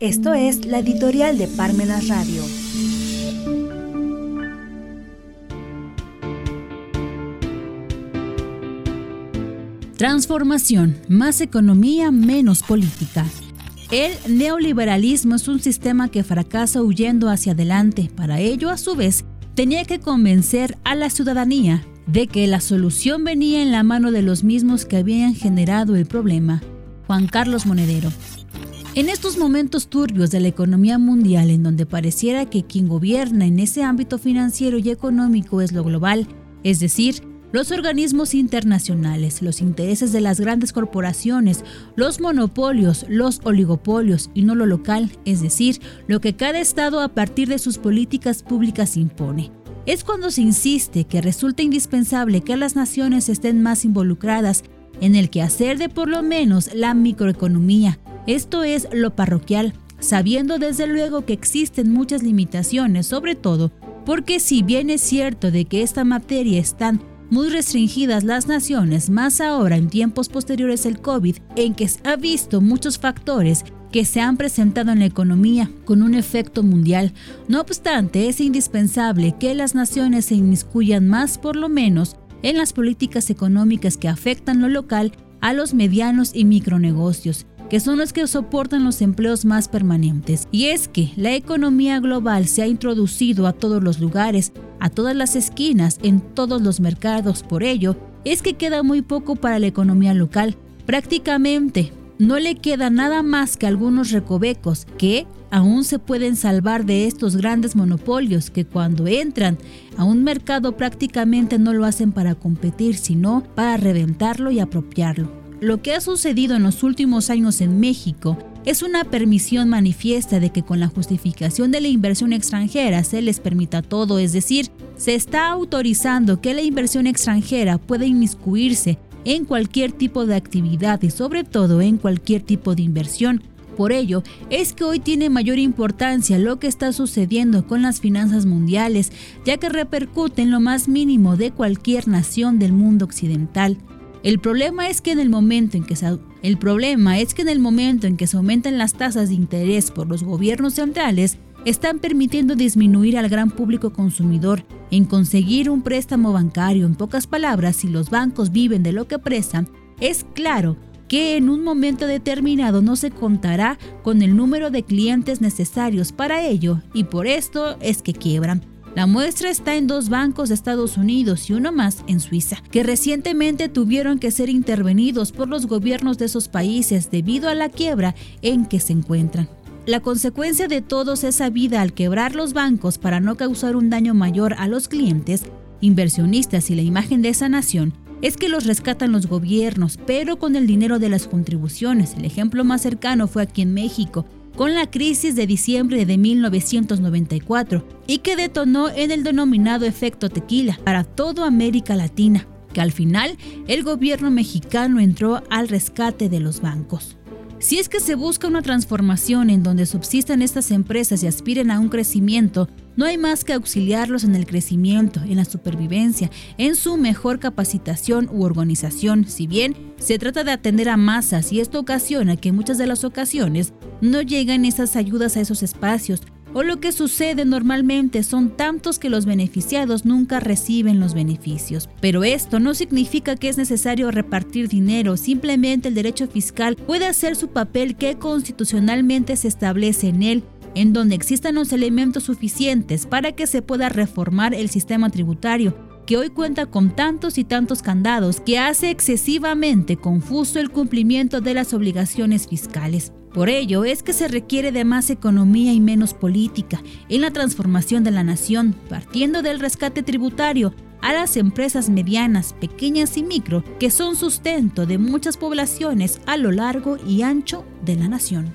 Esto es la editorial de Parmenas Radio. Transformación, más economía, menos política. El neoliberalismo es un sistema que fracasa huyendo hacia adelante. Para ello, a su vez, tenía que convencer a la ciudadanía de que la solución venía en la mano de los mismos que habían generado el problema. Juan Carlos Monedero. En estos momentos turbios de la economía mundial, en donde pareciera que quien gobierna en ese ámbito financiero y económico es lo global, es decir, los organismos internacionales, los intereses de las grandes corporaciones, los monopolios, los oligopolios y no lo local, es decir, lo que cada Estado a partir de sus políticas públicas impone. Es cuando se insiste que resulta indispensable que las naciones estén más involucradas en el quehacer de por lo menos la microeconomía, esto es lo parroquial, sabiendo desde luego que existen muchas limitaciones, sobre todo porque si bien es cierto de que esta materia están muy restringidas las naciones, más ahora en tiempos posteriores al COVID, en que ha visto muchos factores que se han presentado en la economía con un efecto mundial. No obstante, es indispensable que las naciones se inmiscuyan más por lo menos en las políticas económicas que afectan lo local a los medianos y micronegocios que son los que soportan los empleos más permanentes. Y es que la economía global se ha introducido a todos los lugares, a todas las esquinas, en todos los mercados. Por ello, es que queda muy poco para la economía local. Prácticamente no le queda nada más que algunos recovecos que aún se pueden salvar de estos grandes monopolios que cuando entran a un mercado prácticamente no lo hacen para competir, sino para reventarlo y apropiarlo. Lo que ha sucedido en los últimos años en México es una permisión manifiesta de que con la justificación de la inversión extranjera se les permita todo, es decir, se está autorizando que la inversión extranjera pueda inmiscuirse en cualquier tipo de actividad y sobre todo en cualquier tipo de inversión. Por ello, es que hoy tiene mayor importancia lo que está sucediendo con las finanzas mundiales, ya que repercute en lo más mínimo de cualquier nación del mundo occidental. El problema es que en el momento en que se, el problema es que en el momento en que aumentan las tasas de interés por los gobiernos centrales, están permitiendo disminuir al gran público consumidor en conseguir un préstamo bancario. En pocas palabras, si los bancos viven de lo que prestan, es claro que en un momento determinado no se contará con el número de clientes necesarios para ello y por esto es que quiebran. La muestra está en dos bancos de Estados Unidos y uno más en Suiza, que recientemente tuvieron que ser intervenidos por los gobiernos de esos países debido a la quiebra en que se encuentran. La consecuencia de todos es sabida al quebrar los bancos para no causar un daño mayor a los clientes, inversionistas y la imagen de esa nación, es que los rescatan los gobiernos, pero con el dinero de las contribuciones. El ejemplo más cercano fue aquí en México, con la crisis de diciembre de 1994 y que detonó en el denominado efecto tequila para toda América Latina, que al final el gobierno mexicano entró al rescate de los bancos. Si es que se busca una transformación en donde subsistan estas empresas y aspiren a un crecimiento, no hay más que auxiliarlos en el crecimiento, en la supervivencia, en su mejor capacitación u organización, si bien se trata de atender a masas y esto ocasiona que en muchas de las ocasiones no llegan esas ayudas a esos espacios, o lo que sucede normalmente. Son tantos que los beneficiados nunca reciben los beneficios. Pero esto no significa que es necesario repartir dinero, simplemente el derecho fiscal puede hacer su papel que constitucionalmente se establece en él en donde existan los elementos suficientes para que se pueda reformar el sistema tributario, que hoy cuenta con tantos y tantos candados que hace excesivamente confuso el cumplimiento de las obligaciones fiscales. Por ello es que se requiere de más economía y menos política en la transformación de la nación, partiendo del rescate tributario a las empresas medianas, pequeñas y micro, que son sustento de muchas poblaciones a lo largo y ancho de la nación.